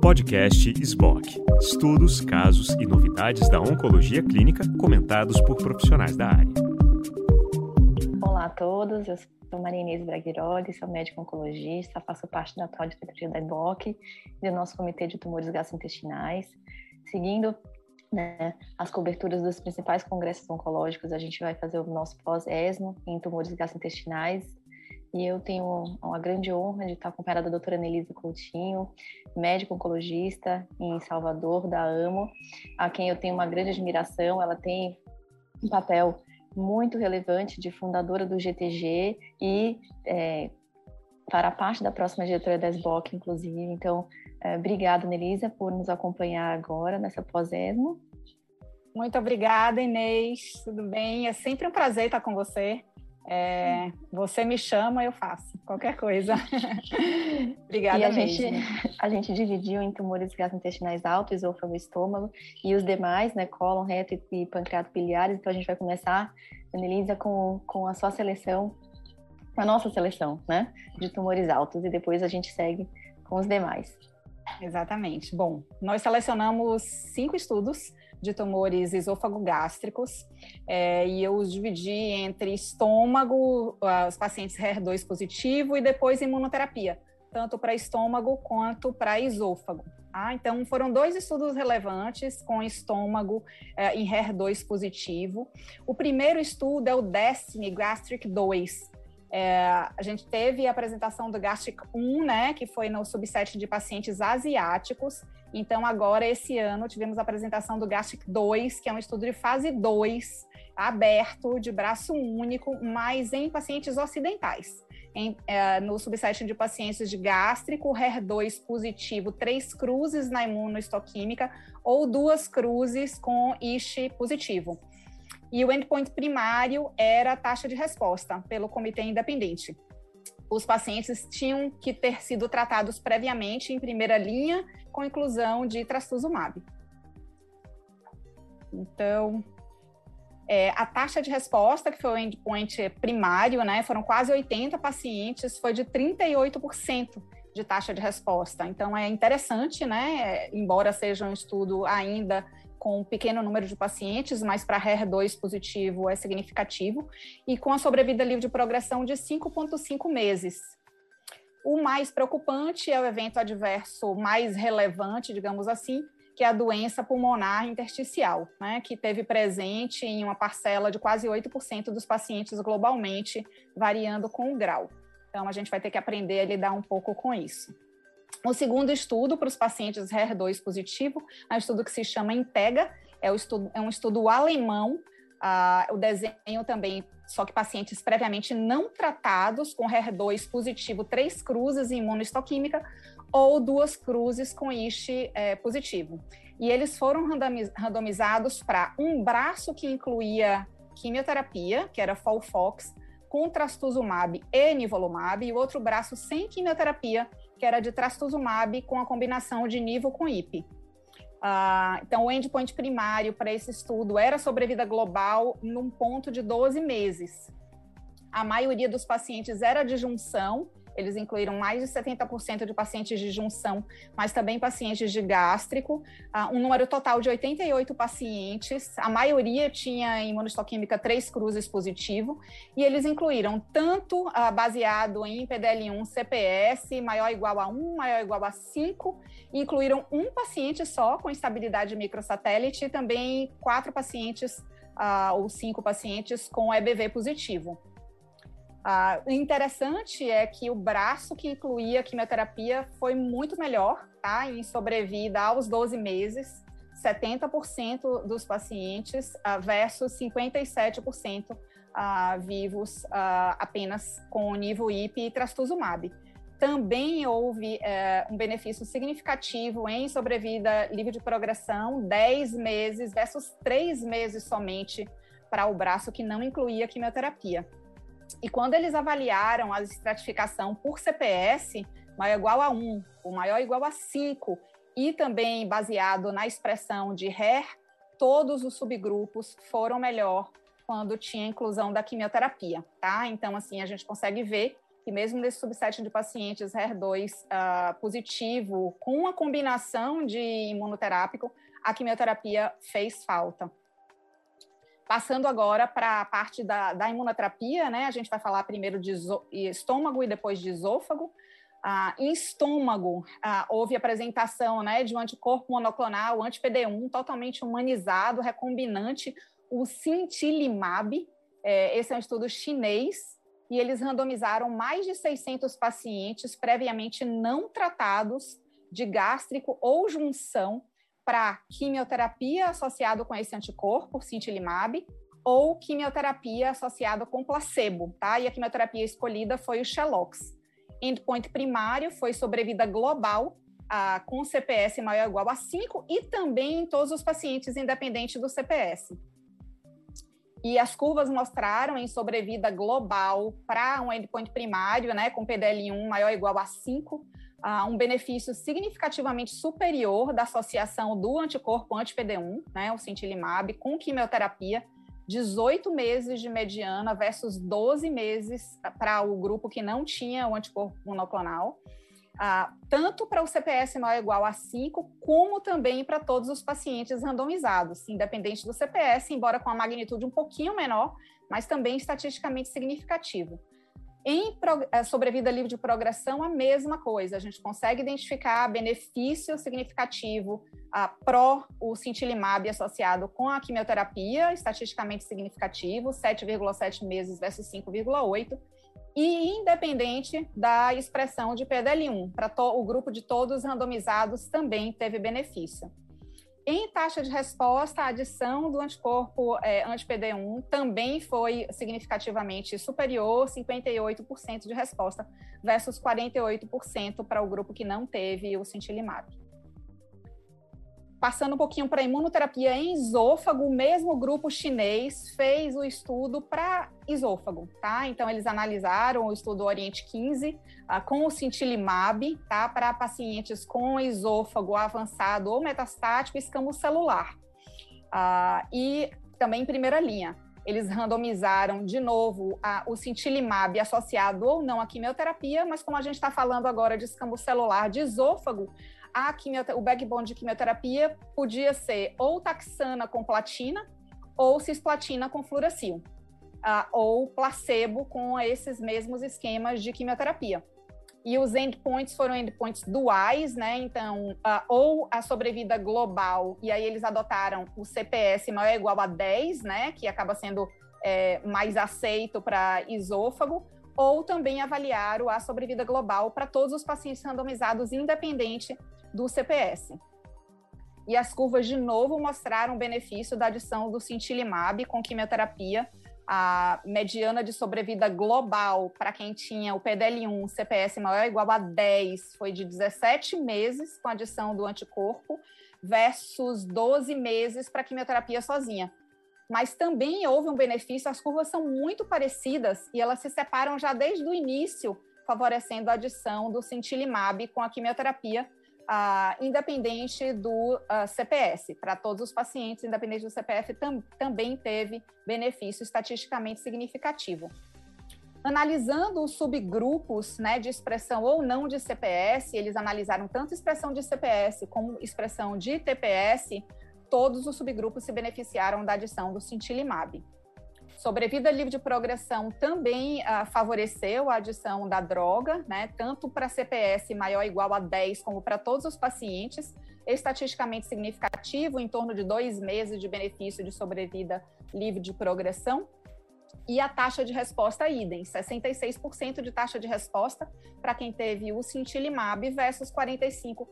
Podcast SBOC. Estudos, casos e novidades da oncologia clínica comentados por profissionais da área. Olá a todos, eu sou Maria Inês Braguiroli, sou médico oncologista, faço parte da atual diretoria da SBOC e do nosso comitê de tumores gastrointestinais. Seguindo né, as coberturas dos principais congressos oncológicos, a gente vai fazer o nosso pós-ESMO em tumores gastrointestinais e eu tenho uma grande honra de estar acompanhada da doutora Nelisa Coutinho, médico oncologista em Salvador, da AMO, a quem eu tenho uma grande admiração. Ela tem um papel muito relevante de fundadora do GTG e é, para parte da próxima diretora da SBOC, inclusive. Então, é, obrigada, Nelisa, por nos acompanhar agora nessa pós-ESMO. Muito obrigada, Inês. Tudo bem? É sempre um prazer estar com você. É, você me chama, eu faço qualquer coisa. Obrigada e a mesmo. Gente, a gente dividiu em tumores gastrointestinais alto, esôfago estômago, e os demais, né, cólon, reto e pancreato biliares. Então a gente vai começar, Anelisa, com, com a sua seleção, a nossa seleção, né, de tumores altos, e depois a gente segue com os demais. Exatamente. Bom, nós selecionamos cinco estudos de tumores esôfago-gástricos, é, e eu os dividi entre estômago, os pacientes HER2 positivo, e depois imunoterapia, tanto para estômago quanto para esôfago. Ah, então, foram dois estudos relevantes com estômago é, em HER2 positivo. O primeiro estudo é o Destiny Gastric 2, é, a gente teve a apresentação do Gastric 1, né, que foi no subset de pacientes asiáticos. Então, agora, esse ano, tivemos a apresentação do Gastric 2, que é um estudo de fase 2, aberto, de braço único, mas em pacientes ocidentais. Em, é, no subset de pacientes de gástrico, HER2 positivo, três cruzes na imunohistoquímica ou duas cruzes com ISH positivo e o endpoint primário era a taxa de resposta pelo comitê independente. Os pacientes tinham que ter sido tratados previamente em primeira linha com inclusão de trastuzumab. Então, é, a taxa de resposta, que foi o endpoint primário, né, foram quase 80 pacientes, foi de 38% de taxa de resposta. Então, é interessante, né, embora seja um estudo ainda com um pequeno número de pacientes, mas para HER2 positivo é significativo, e com a sobrevida livre de progressão de 5,5 meses. O mais preocupante é o evento adverso mais relevante, digamos assim, que é a doença pulmonar intersticial, né, que teve presente em uma parcela de quase 8% dos pacientes globalmente, variando com o grau. Então, a gente vai ter que aprender a lidar um pouco com isso. O segundo estudo para os pacientes HER2 positivo é um estudo que se chama INTEGA, é, o estudo, é um estudo alemão, uh, o desenho também, só que pacientes previamente não tratados com HER2 positivo, três cruzes em imunohistoquímica ou duas cruzes com ISH é, positivo. E eles foram randomizados para um braço que incluía quimioterapia, que era FOLFOX, com trastuzumab e nivolumab, e o outro braço sem quimioterapia, que era de trastuzumab com a combinação de nivo com IP. Uh, então, o endpoint primário para esse estudo era sobrevida global num ponto de 12 meses. A maioria dos pacientes era de junção, eles incluíram mais de 70% de pacientes de junção, mas também pacientes de gástrico, uh, um número total de 88 pacientes, a maioria tinha imunohistoquímica 3 cruzes positivo, e eles incluíram tanto uh, baseado em PDL1 CPS maior ou igual a 1, maior ou igual a 5, e incluíram um paciente só com estabilidade microsatélite e também quatro pacientes uh, ou cinco pacientes com EBV positivo. Ah, o interessante é que o braço que incluía a quimioterapia foi muito melhor, tá? Em sobrevida aos 12 meses, 70% dos pacientes ah, versus 57% ah, vivos ah, apenas com nível IP e trastuzumab. Também houve eh, um benefício significativo em sobrevida livre de progressão, 10 meses versus 3 meses somente para o braço que não incluía quimioterapia. E quando eles avaliaram a estratificação por CPS, maior igual a 1, o maior igual a 5, e também baseado na expressão de HER, todos os subgrupos foram melhor quando tinha inclusão da quimioterapia, tá? Então, assim, a gente consegue ver que mesmo nesse subset de pacientes HER2 uh, positivo, com a combinação de imunoterápico, a quimioterapia fez falta. Passando agora para a parte da, da, imunoterapia, né? A gente vai falar primeiro de estômago e depois de esôfago. Ah, em estômago, ah, houve apresentação né, de um anticorpo monoclonal, anti-PD1, totalmente humanizado, recombinante, o Cintilimab. É, esse é um estudo chinês, e eles randomizaram mais de 600 pacientes previamente não tratados de gástrico ou junção para quimioterapia associado com esse anticorpo, Cintilimab, ou quimioterapia associada com placebo, tá? E a quimioterapia escolhida foi o Xelox. Endpoint primário foi sobrevida global com CPS maior ou igual a 5 e também em todos os pacientes, independente do CPS. E as curvas mostraram em sobrevida global para um endpoint primário, né, com PDL1 maior ou igual a 5, uh, um benefício significativamente superior da associação do anticorpo anti-PD1, né, o Cintilimab, com quimioterapia, 18 meses de mediana versus 12 meses para o grupo que não tinha o anticorpo monoclonal, uh, tanto para o CPS maior ou igual a 5, como também para todos os pacientes randomizados, independente do CPS, embora com a magnitude um pouquinho menor, mas também estatisticamente significativo. Em eh, sobrevida livre de progressão, a mesma coisa. A gente consegue identificar benefício significativo uh, pró o cintilimab associado com a quimioterapia, estatisticamente significativo, 7,7 meses versus 5,8, e independente da expressão de PDL1. Para o grupo de todos randomizados também teve benefício. Em taxa de resposta, a adição do anticorpo é, anti-PD1 também foi significativamente superior, 58% de resposta versus 48% para o grupo que não teve o cintilimab. Passando um pouquinho para imunoterapia em esôfago, o mesmo grupo chinês fez o estudo para esôfago, tá? Então, eles analisaram o estudo Oriente 15 uh, ah, com o cintilimab, tá? Para pacientes com esôfago avançado ou metastático escamocelular. Uh, e também em primeira linha. Eles randomizaram de novo a, o cintilimab associado ou não à quimioterapia, mas como a gente está falando agora de escamocelular de esôfago, a o backbone de quimioterapia podia ser ou taxana com platina ou cisplatina com fluoracil, uh, ou placebo com esses mesmos esquemas de quimioterapia. E os endpoints foram endpoints duais, né? Então, uh, ou a sobrevida global, e aí eles adotaram o CPS maior ou igual a 10, né? Que acaba sendo é, mais aceito para esôfago, ou também avaliaram a sobrevida global para todos os pacientes randomizados, independente do CPS. E as curvas, de novo, mostraram o benefício da adição do cintilimab com quimioterapia. A mediana de sobrevida global para quem tinha o PDL1 CPS maior ou igual a 10 foi de 17 meses com adição do anticorpo versus 12 meses para quimioterapia sozinha. Mas também houve um benefício, as curvas são muito parecidas e elas se separam já desde o início, favorecendo a adição do cintilimab com a quimioterapia ah, independente do ah, CPS. Para todos os pacientes, independente do CPF, tam, também teve benefício estatisticamente significativo. Analisando os subgrupos né, de expressão ou não de CPS, eles analisaram tanto expressão de CPS como expressão de TPS, todos os subgrupos se beneficiaram da adição do cintilimab. Sobrevida livre de progressão também uh, favoreceu a adição da droga, né, tanto para CPS maior ou igual a 10, como para todos os pacientes, estatisticamente significativo, em torno de dois meses de benefício de sobrevida livre de progressão. E a taxa de resposta idem, 66% de taxa de resposta para quem teve o cintilimab versus 45%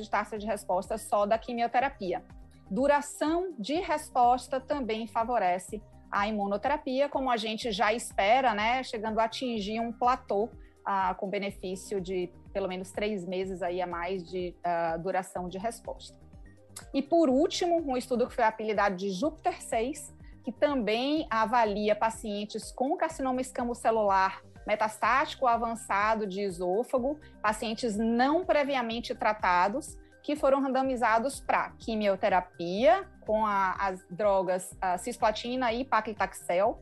de taxa de resposta só da quimioterapia. Duração de resposta também favorece a imunoterapia, como a gente já espera, né, chegando a atingir um platô ah, com benefício de pelo menos três meses aí a mais de uh, duração de resposta. E por último, um estudo que foi apelidado de Júpiter 6, que também avalia pacientes com carcinoma escamocelular metastático avançado de esôfago, pacientes não previamente tratados, que foram randomizados para quimioterapia com a, as drogas a cisplatina e paclitaxel,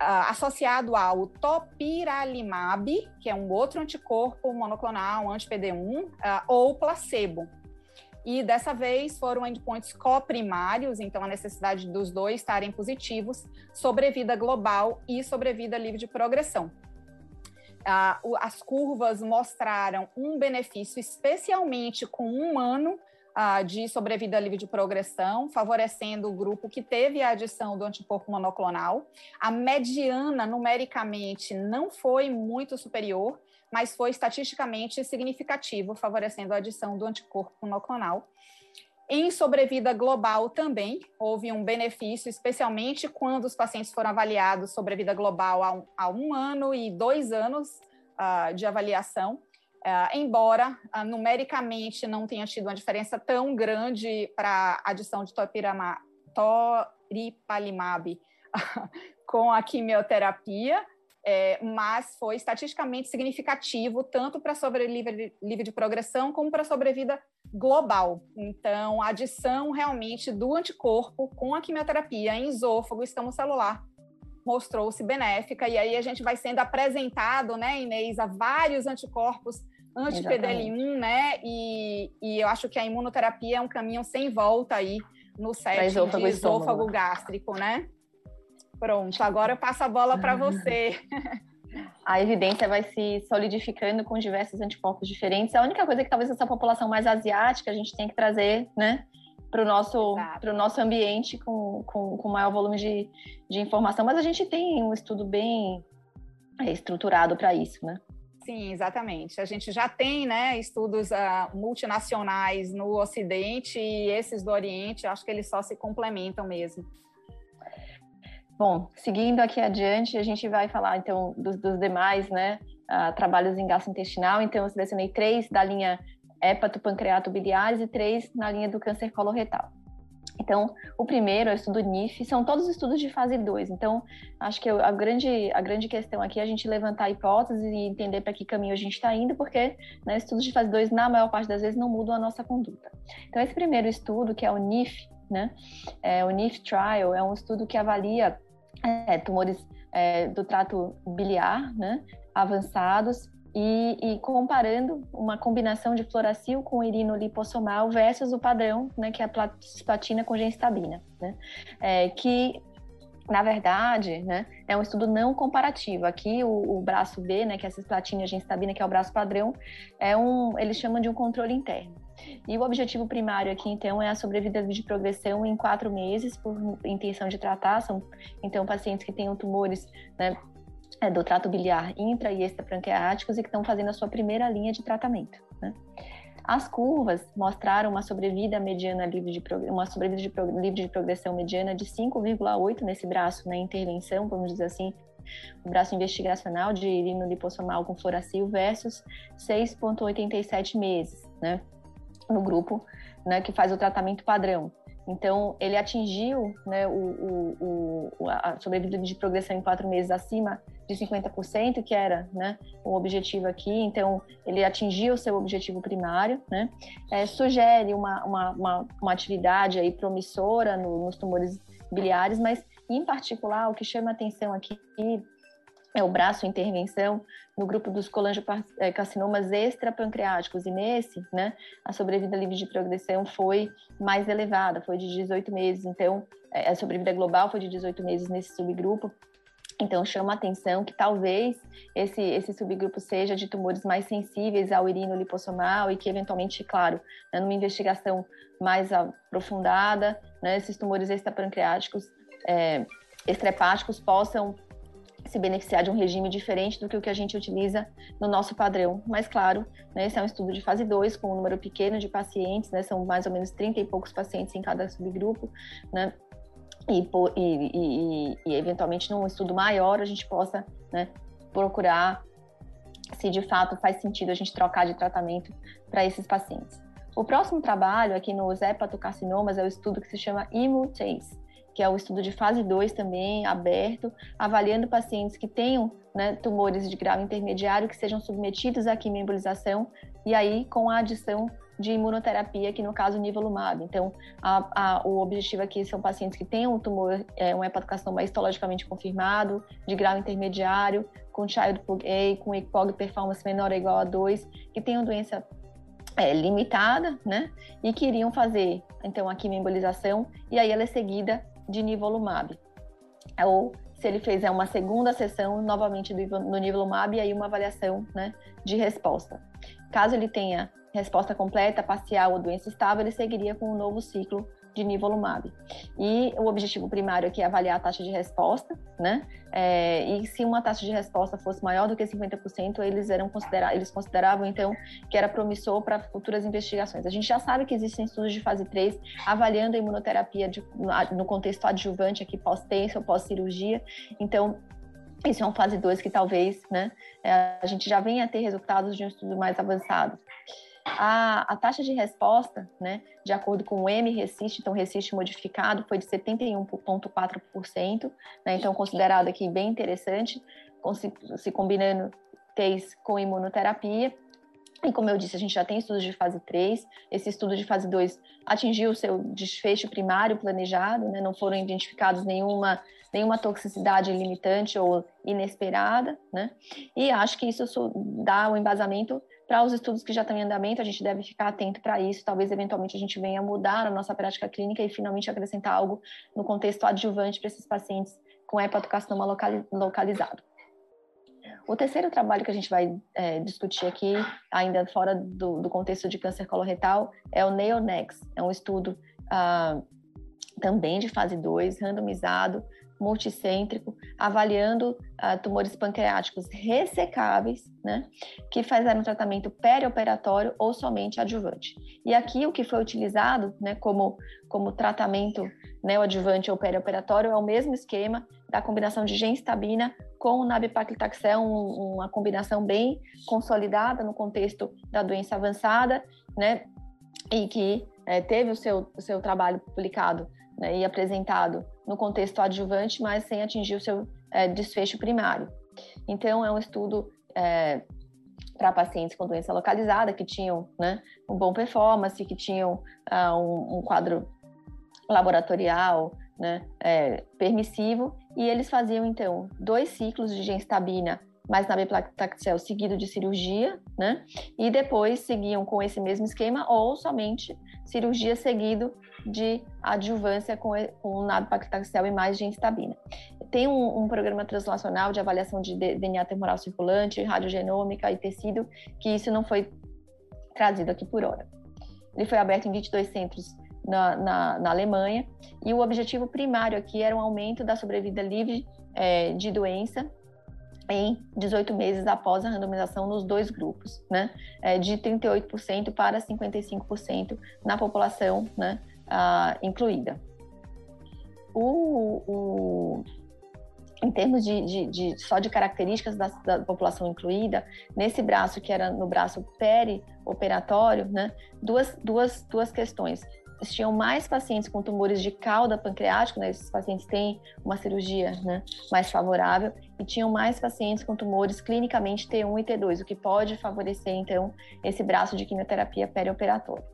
associado ao topiralimab, que é um outro anticorpo monoclonal, anti-PD1, uh, ou placebo. E dessa vez foram endpoints coprimários, então a necessidade dos dois estarem positivos, sobrevida global e sobrevida livre de progressão. As curvas mostraram um benefício, especialmente com um ano de sobrevida livre de progressão, favorecendo o grupo que teve a adição do anticorpo monoclonal. A mediana, numericamente, não foi muito superior, mas foi estatisticamente significativo, favorecendo a adição do anticorpo monoclonal. Em sobrevida global também houve um benefício, especialmente quando os pacientes foram avaliados sobrevida global a um, um ano e dois anos uh, de avaliação. Uh, embora uh, numericamente não tenha tido uma diferença tão grande para a adição de toripalimab com a quimioterapia, é, mas foi estatisticamente significativo tanto para sobrevida livre de progressão como para sobrevida global. Então, a adição realmente do anticorpo com a quimioterapia em esôfago celular mostrou-se benéfica, e aí a gente vai sendo apresentado, né, Inês, a vários anticorpos anti-PDL1, né, e, e eu acho que a imunoterapia é um caminho sem volta aí no set esôfago de esôfago gástrico, né? Pronto, agora eu passo a bola para você. A evidência vai se solidificando com diversos anticorpos diferentes. A única coisa é que talvez essa população mais asiática a gente tem que trazer, né, para o nosso, nosso ambiente com, com, com maior volume de, de informação, mas a gente tem um estudo bem é, estruturado para isso, né? Sim, exatamente. A gente já tem né, estudos uh, multinacionais no Ocidente e esses do Oriente, acho que eles só se complementam mesmo. Bom, seguindo aqui adiante, a gente vai falar então dos, dos demais né, uh, trabalhos em gastrointestinal. Então, eu selecionei três da linha hepato-pancreato biliares e três na linha do câncer coloretal. Então, o primeiro é o estudo NIF, são todos estudos de fase 2. Então, acho que a grande, a grande questão aqui é a gente levantar hipóteses e entender para que caminho a gente está indo, porque né, estudos de fase 2, na maior parte das vezes, não mudam a nossa conduta. Então, esse primeiro estudo, que é o NIF, né, é, o NIF Trial, é um estudo que avalia é, tumores é, do trato biliar né, avançados e, e, comparando uma combinação de fluoracil com irino lipossomal versus o padrão, né, que é a platina com gemcitabina, né, é, que na verdade, né, é um estudo não comparativo. Aqui o, o braço B, né, que é a cisplatina gemcitabina, que é o braço padrão, é um, eles chamam de um controle interno. E o objetivo primário aqui, então, é a sobrevida de progressão em quatro meses por intenção de tratar. São, então, pacientes que tenham tumores né, é, do trato biliar intra e extrapancreáticos e que estão fazendo a sua primeira linha de tratamento. Né? As curvas mostraram uma sobrevida mediana livre de uma sobrevida de livre de progressão mediana de 5,8 nesse braço na né, intervenção, vamos dizer assim, o braço investigacional de lipossomal com fluoracil versus 6,87 meses, né, no grupo, né, que faz o tratamento padrão. Então, ele atingiu né, o, o, o, a sobrevida de progressão em quatro meses acima de 50%, que era né, o objetivo aqui. Então, ele atingiu o seu objetivo primário. Né? É, sugere uma, uma, uma, uma, atividade aí promissora no, nos tumores biliares, mas, em particular, o que chama atenção aqui é o braço intervenção no grupo dos colangiocarcinomas extrapancreáticos. E nesse, né, a sobrevida livre de progressão foi mais elevada, foi de 18 meses, então é, a sobrevida global foi de 18 meses nesse subgrupo, então chama a atenção que talvez esse, esse subgrupo seja de tumores mais sensíveis ao irino lipossomal e que eventualmente, claro, né, numa investigação mais aprofundada, né, esses tumores extrapancreáticos é, extrahepáticos possam se beneficiar de um regime diferente do que o que a gente utiliza no nosso padrão. Mas, claro, né, esse é um estudo de fase 2, com um número pequeno de pacientes, né, são mais ou menos 30 e poucos pacientes em cada subgrupo, né, e, e, e, e eventualmente num estudo maior a gente possa né, procurar se de fato faz sentido a gente trocar de tratamento para esses pacientes. O próximo trabalho aqui nos hepatocarcinomas é o estudo que se chama IMUTACE, que é o estudo de fase 2 também, aberto, avaliando pacientes que tenham né, tumores de grau intermediário que sejam submetidos à quimioembolização e aí com a adição de imunoterapia, que no caso nivolumab. Então, a, a, o objetivo aqui são pacientes que tenham um tumor, é, um hepatocarcinoma histologicamente confirmado, de grau intermediário, com child A, com ECOG performance menor ou igual a 2, que tenham doença é, limitada, né? E queriam fazer, então, a quimioembolização, e aí ela é seguida de nivolumab. Ou se ele fizer uma segunda sessão, novamente do, no nivolumab, e aí uma avaliação, né, de resposta. Caso ele tenha resposta completa, parcial ou doença estável, ele seguiria com um novo ciclo de nivolumab. E o objetivo primário aqui é avaliar a taxa de resposta, né? É, e se uma taxa de resposta fosse maior do que 50%, eles eram considerar, eles consideravam então que era promissor para futuras investigações. A gente já sabe que existem estudos de fase 3 avaliando a imunoterapia de, no contexto adjuvante aqui pós-tenso ou pós-cirurgia. Então, isso é uma fase 2 que talvez, né, é, a gente já venha a ter resultados de um estudo mais avançado. A, a, taxa de resposta, né, de acordo com o M-RESIST, então RESIST modificado, foi de 71,4%, né, então considerado aqui bem interessante, se, se combinando TEIS com imunoterapia. E como eu disse, a gente já tem estudos de fase 3, esse estudo de fase 2 atingiu o seu desfecho primário planejado, né, não foram identificados nenhuma nenhuma toxicidade limitante ou inesperada, né? E acho que isso dá um embasamento para os estudos que já estão em andamento, a gente deve ficar atento para isso. Talvez, eventualmente, a gente venha mudar a nossa prática clínica e finalmente acrescentar algo no contexto adjuvante para esses pacientes com hepatocarcinoma localizado. O terceiro trabalho que a gente vai é, discutir aqui, ainda fora do, do, contexto de câncer coloretal, é o NeoNex. É um estudo ah, também de fase 2, randomizado, multicêntrico, avaliando uh, tumores pancreáticos ressecáveis, né, que fizeram tratamento perioperatório ou somente adjuvante. E aqui o que foi utilizado, né, como, como tratamento neoadjuvante ou perioperatório é o mesmo esquema da combinação de gemcitabina com o nab-paclitaxel, um, uma combinação bem consolidada no contexto da doença avançada, né, e que é, teve o seu, o seu trabalho publicado né, e apresentado no contexto adjuvante, mas sem atingir o seu é, desfecho primário. Então, é um estudo é, para pacientes com doença localizada, que tinham né, um bom performance, que tinham uh, um, um, quadro laboratorial né, é, permissivo, e eles faziam, então, dois ciclos de genstabina mais nab-paclitaxel seguido de cirurgia, né? E depois seguiam com esse mesmo esquema ou somente cirurgia seguido de adjuvância com, com nab-paclitaxel e mais gemcitabina. Tem um, um, programa translacional de avaliação de DNA tumoral circulante, radiogenômica e tecido, que isso não foi trazido aqui por hora. Ele foi aberto em 22 centros na, na, na Alemanha e o objetivo primário aqui era um aumento da sobrevida livre é, de doença em 18 meses após a randomização nos dois grupos, né? É, de 38% para 55% na população né, ah, incluída. O, o, em termos de, de, de, só de características da, da, população incluída, nesse braço que era no braço perioperatório, né, duas, duas, duas questões tinham mais pacientes com tumores de cauda pancreático, né? Esses pacientes têm uma cirurgia né, mais favorável e tinham mais pacientes com tumores clinicamente T1 e T2, o que pode favorecer então esse braço de quimioterapia perioperatória.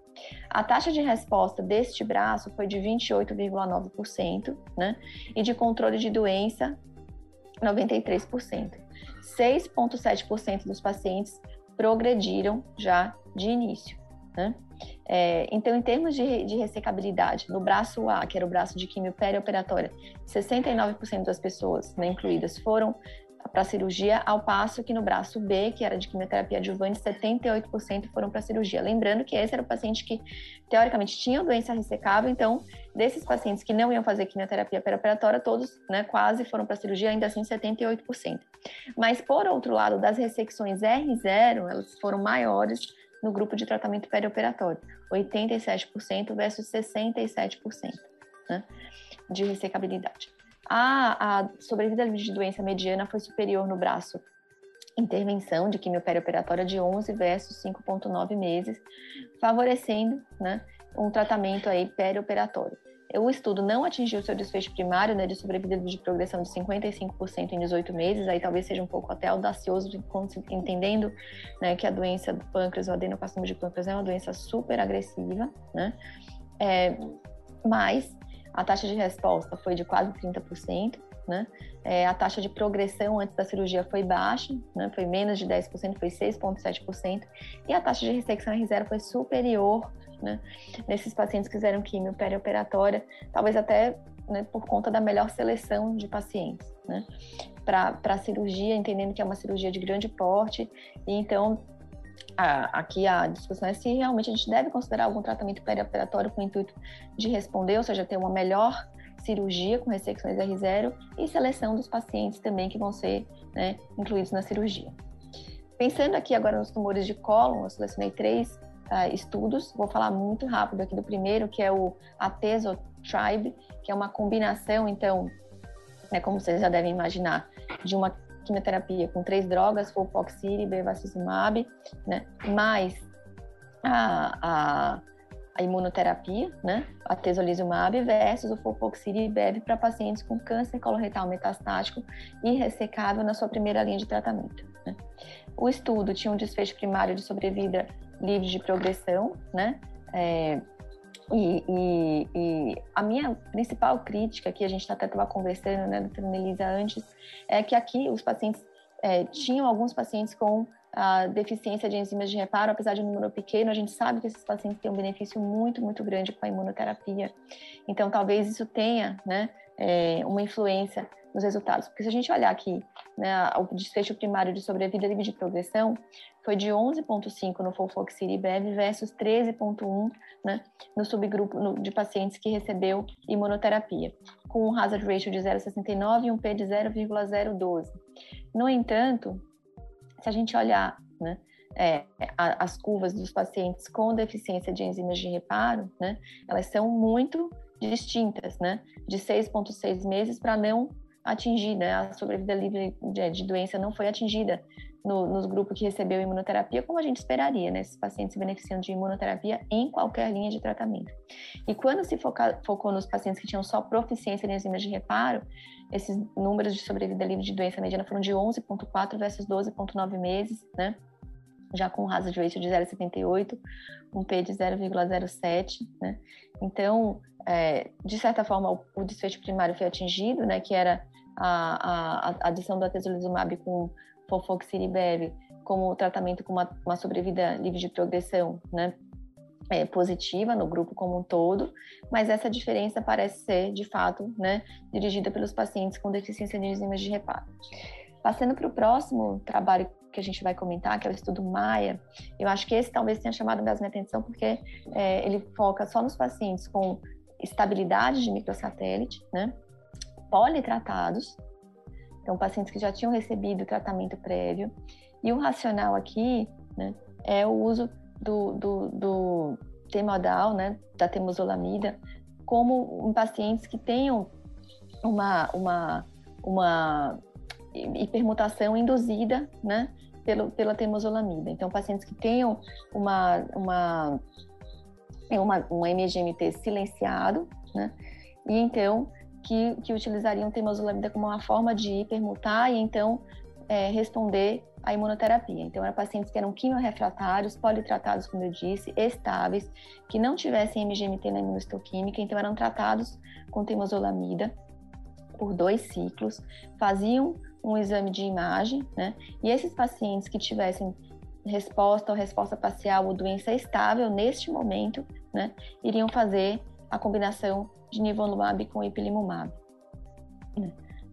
A taxa de resposta deste braço foi de 28,9%, né? E de controle de doença 93%. 6,7% dos pacientes progrediram já de início, né? É, então, em termos de, de, ressecabilidade, no braço A, que era o braço de quimio perioperatória, 69% das pessoas né, incluídas foram para cirurgia, ao passo que no braço B, que era de quimioterapia adjuvante, 78% foram para cirurgia. Lembrando que esse era o paciente que, teoricamente, tinha doença ressecável, então, desses pacientes que não iam fazer quimioterapia perioperatória, todos né, quase foram para cirurgia, ainda assim 78%. Mas, por outro lado, das ressecções R0, elas foram maiores no grupo de tratamento perioperatório, 87% versus 67% né, de ressecabilidade. A, a sobrevida de doença mediana foi superior no braço intervenção de quimio perioperatória de 11 versus 5,9 meses, favorecendo né, um tratamento aí perioperatório. O estudo não atingiu seu desfecho primário, né, de sobrevida de progressão de 55% em 18 meses, aí talvez seja um pouco até audacioso, entendendo né, que a doença do pâncreas, o adenocarcinoma de pâncreas, é uma doença super agressiva, né, é, mas a taxa de resposta foi de quase 30%, né, é, a taxa de progressão antes da cirurgia foi baixa, né, foi menos de 10%, foi 6,7%, e a taxa de ressecção R0 foi superior né? Nesses pacientes que fizeram quimio perioperatória, talvez até né, por conta da melhor seleção de pacientes, né? Para a cirurgia, entendendo que é uma cirurgia de grande porte, e então a, aqui a discussão é se realmente a gente deve considerar algum tratamento perioperatório com o intuito de responder, ou seja, ter uma melhor cirurgia com ressecções R0 e seleção dos pacientes também que vão ser né, incluídos na cirurgia. Pensando aqui agora nos tumores de cólon, eu selecionei três uh, estudos. Vou falar muito rápido aqui do primeiro, que é o Atezo Tribe, que é uma combinação, então, né, como vocês já devem imaginar, de uma quimioterapia com três drogas, folpoxir, bevacizumab, né, mais a, a, a imunoterapia, né, a tesolizumab versus o folpoxir e bev para pacientes com câncer coloretal metastático e ressecável na sua primeira linha de tratamento. O estudo tinha um desfecho primário de sobrevida livre de progressão, né? É, e, e, e, a minha principal crítica, que a gente até estava conversando, né, doutora Melisa, antes, é que aqui os pacientes é, tinham alguns pacientes com a deficiência de enzimas de reparo, apesar de um número pequeno, a gente sabe que esses pacientes têm um benefício muito, muito grande com a imunoterapia. Então, talvez isso tenha né, é, uma influência nos resultados. Porque se a gente olhar aqui, né, o desfecho primário de sobrevida livre de progressão foi de 11,5 no Folfoxiribeb versus 13,1 né, no subgrupo no, de pacientes que recebeu imunoterapia, com um hazard ratio de 0,69 e um P de 0,012. No entanto, se a gente olhar né, é, as curvas dos pacientes com deficiência de enzimas de reparo, né, elas são muito distintas, né, de 6,6 meses para não atingida, né? a sobrevida livre de, de doença não foi atingida no, nos grupos que recebeu imunoterapia, como a gente esperaria, né? Esses pacientes se beneficiando de imunoterapia em qualquer linha de tratamento. E quando se foca, focou nos pacientes que tinham só proficiência em enzimas de reparo, esses números de sobrevida livre de doença mediana foram de 11,4 versus 12,9 meses, né? Já com um hazard ratio de 0,78, um P de 0,07, né? Então, é, de certa forma, o, o desfecho primário foi atingido, né? Que era a, a, a adição do atezolizumab com fofoxiribeve como tratamento com uma, uma sobrevida livre de progressão, né? É, positiva no grupo como um todo, mas essa diferença parece ser, de fato, né, dirigida pelos pacientes com deficiência de enzimas de reparo. Passando para o próximo trabalho que a gente vai comentar, que é o estudo Maia, eu acho que esse talvez tenha chamado mais minha atenção, porque é, ele foca só nos pacientes com estabilidade de microsatélite, né, politratados, então pacientes que já tinham recebido tratamento prévio. E o racional aqui né, é o uso do, do, do temodal, né, da temozolamida, como em pacientes que tenham uma, uma, uma hipermutação induzida né, pelo, pela temozolamida. Então, pacientes que tenham uma, uma, uma, uma MGMT silenciado, né, e então que, que utilizariam temozolomida como uma forma de permutar e então é, responder à imunoterapia. Então, eram pacientes que eram quimiorefratários, politratados, como eu disse, estáveis, que não tivessem MGMT na imunohistoquímica, então eram tratados com temozolamida por dois ciclos, faziam um exame de imagem, né? E esses pacientes que tivessem resposta ou resposta parcial ou doença estável neste momento, né, iriam fazer a combinação de nivolumab com ipilimumab.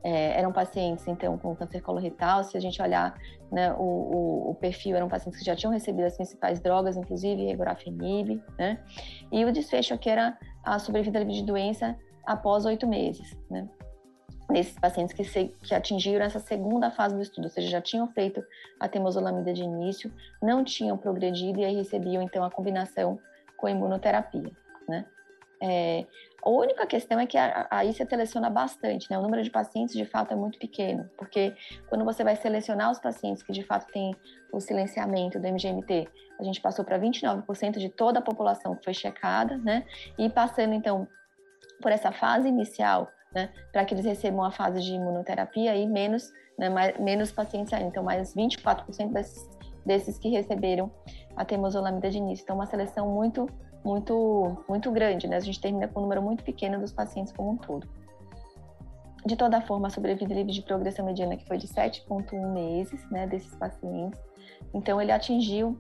É, eram pacientes, então, com câncer coloretal, se a gente olhar né, o, o, o, perfil, eram pacientes que já tinham recebido as principais drogas, inclusive regorafenib, né? E o desfecho aqui era a sobrevida livre de doença após oito meses, né? Nesses pacientes que, se, que atingiram essa segunda fase do estudo, ou seja, já tinham feito a temozolamida de início, não tinham progredido e aí recebiam, então, a combinação com a imunoterapia, né? É, a única questão é que aí você seleciona bastante, né? O número de pacientes, de fato, é muito pequeno, porque quando você vai selecionar os pacientes que, de fato, têm o silenciamento do MGMT, a gente passou para 29% de toda a população que foi checada, né? E passando, então, por essa fase inicial, né, para que eles recebam a fase de imunoterapia e menos, né, mais, menos pacientes ainda. Então, mais 24% desses, desses que receberam a temozolomida de início. Então, uma seleção muito, muito, muito grande, né? A gente termina com um número muito pequeno dos pacientes como um todo. De toda forma, a sobrevida livre de progressão mediana que foi de 7,1 meses, né, desses pacientes. Então, ele atingiu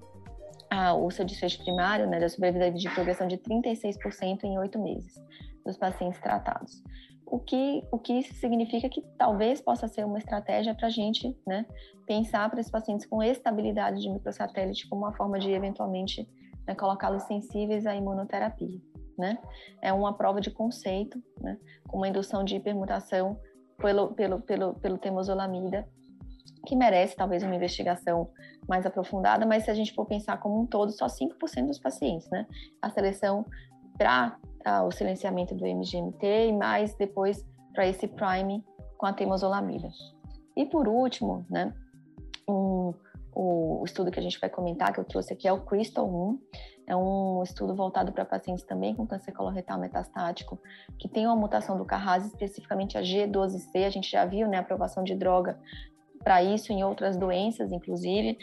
ah, o seu desfecho primário, né, da sobrevida livre de progressão de 36% em oito meses dos pacientes tratados. O que, o que significa que talvez possa ser uma estratégia para a gente né, pensar para esses pacientes com estabilidade de microsatélite como uma forma de eventualmente né, colocá-los sensíveis à imunoterapia. Né? É uma prova de conceito, né, com uma indução de hipermutação pelo, pelo, pelo, pelo temozolamida, que merece talvez uma investigação mais aprofundada, mas se a gente for pensar como um todo, só 5% dos pacientes, né? A seleção para o silenciamento do MGMT e mais depois para esse prime com a temozolamida. E por último, né, um, o estudo que a gente vai comentar, que eu trouxe aqui, é o Crystal 1. É um estudo voltado para pacientes também com câncer coloretal metastático, que tem uma mutação do Carras, especificamente a G12C. A gente já viu né, a aprovação de droga para isso em outras doenças, inclusive,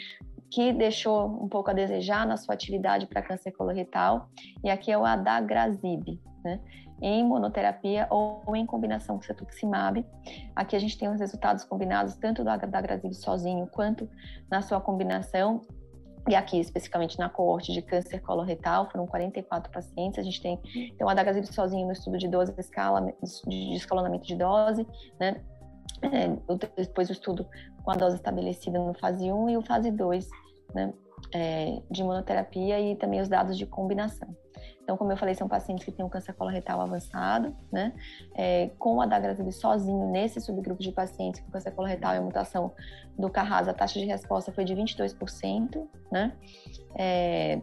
que deixou um pouco a desejar na sua atividade para câncer coloretal. E aqui é o adagrasib, né? em monoterapia ou em combinação com cetuximab. Aqui a gente tem os resultados combinados tanto do adagrasib sozinho quanto na sua combinação. E aqui, especificamente na coorte de câncer coloretal, foram 44 pacientes. A gente tem então, adagrasib sozinho no estudo de dose escala, de escalonamento de dose, né? É, depois o estudo com a dose estabelecida no fase 1 e o fase 2, né? É, de imunoterapia e também os dados de combinação. Então, como eu falei, são pacientes que têm um câncer coloretal avançado, né? É, com a adagrasib sozinho, nesse subgrupo de pacientes com câncer coloretal e mutação do Carras, a taxa de resposta foi de 22%, né? É,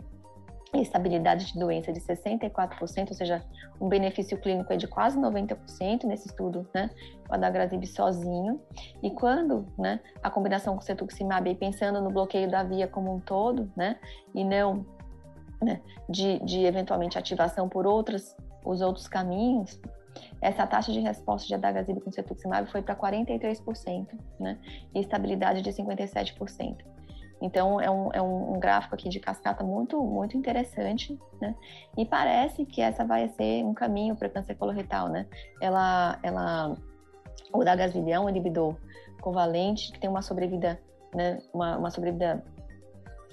estabilidade de doença de 64%, ou seja, um benefício clínico é de quase 90% nesse estudo, né, o adagrasib sozinho. E quando, né, a combinação com cetuximab, pensando no bloqueio da via como um todo, né, e não né, de, de eventualmente ativação por outros, os outros caminhos, essa taxa de resposta de adagrasib com cetuximab foi para 43%, né, e estabilidade de 57%. Então, é um, é um gráfico aqui de cascata muito, muito interessante, né? E parece que essa vai ser um caminho para câncer coloretal, né? Ela, ela, o dagasvib é um inibidor covalente que tem uma sobrevida, né? Uma, uma sobrevida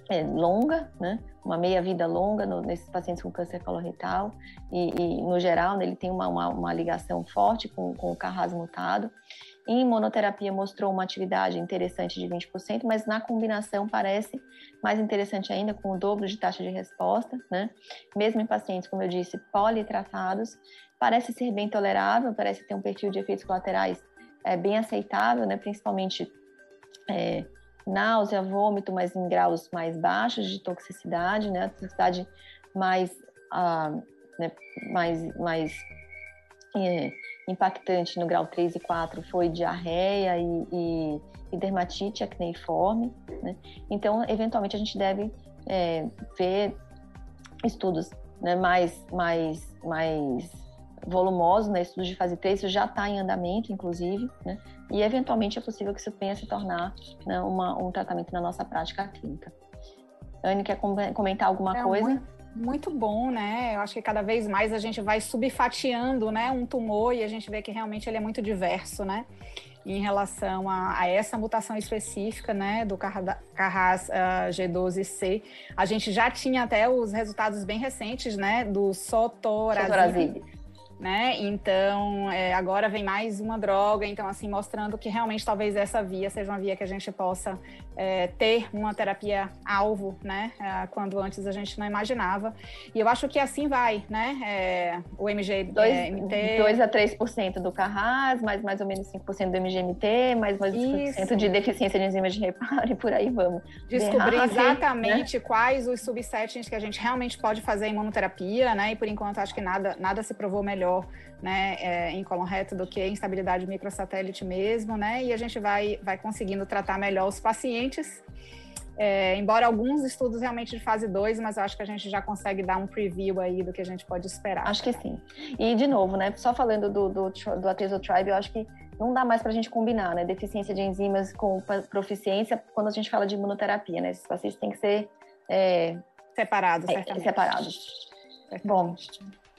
é, longa, né? uma meia-vida longa no, nesses pacientes com câncer coloretal e, e no geral, né, ele tem uma, uma, uma, ligação forte com, com o Carras mutado. Em monoterapia mostrou uma atividade interessante de 20%, mas na combinação parece mais interessante ainda, com o dobro de taxa de resposta, né? Mesmo em pacientes, como eu disse, politratados, parece ser bem tolerável, parece ter um perfil de efeitos colaterais é, bem aceitável, né? Principalmente é, náusea, vômito, mas em graus mais baixos de toxicidade, né? Toxicidade mais, ah, né? mais, mais é, impactante no grau 3 e 4 foi diarreia e, e, e dermatite acneiforme, né? Então, eventualmente, a gente deve é, ver estudos né, mais, mais, mais volumosos, né, estudos de fase 3, isso já está em andamento, inclusive, né, e eventualmente é possível que isso venha a se tornar né, uma, um tratamento na nossa prática clínica. Anne, quer comentar alguma é coisa? Muito, muito bom, né? Eu acho que cada vez mais a gente vai subfatiando né, um tumor e a gente vê que realmente ele é muito diverso, né? Em relação a, a essa mutação específica, né, do Carras uh, G12C, a gente já tinha até os resultados bem recentes, né, do sotorazib, sotorazib né? Então, é, agora vem mais uma droga, então, assim, mostrando que realmente talvez essa via seja uma via que a gente possa é, ter uma terapia alvo, né? É, quando antes a gente não imaginava. E eu acho que assim vai, né? É, o MGMT... 2 a 3% do Carras, mais mais ou menos 5% do MGMT, mais mais 5% de deficiência de enzimas de reparo e por aí vamos. Descobrir exatamente né? quais os subsettings que a gente realmente pode fazer imunoterapia, né? E por enquanto acho que nada, nada se provou melhor melhor né, é, em colon reto do que em estabilidade microsatélite mesmo, né? E a gente vai, vai conseguindo tratar melhor os pacientes É, embora alguns estudos realmente de fase 2, mas eu acho que a gente já consegue dar um preview aí do que a gente pode esperar. Acho que sim. E, de novo, né, só falando do, do, do Ateso Tribe, eu acho que não dá mais para a gente combinar, né, deficiência de enzimas com proficiência quando a gente fala de imunoterapia, né, esses pacientes têm que ser... É, separados, é, separados. Bom,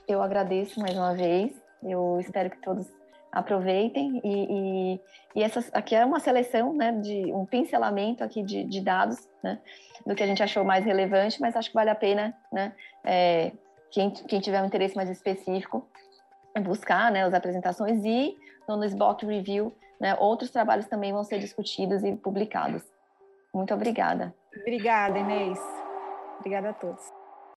eu agradeço mais uma vez, eu espero que todos aproveitem e, e, e essa aqui é uma seleção, né, de um pincelamento aqui de, de, dados, né, do que a gente achou mais relevante, mas acho que vale a pena, né, é, quem, quem tiver um interesse mais específico, buscar, né, as apresentações e no SBOC Review, né, outros trabalhos também vão ser discutidos e publicados. Muito obrigada. Obrigada, Inês. Obrigada a todos.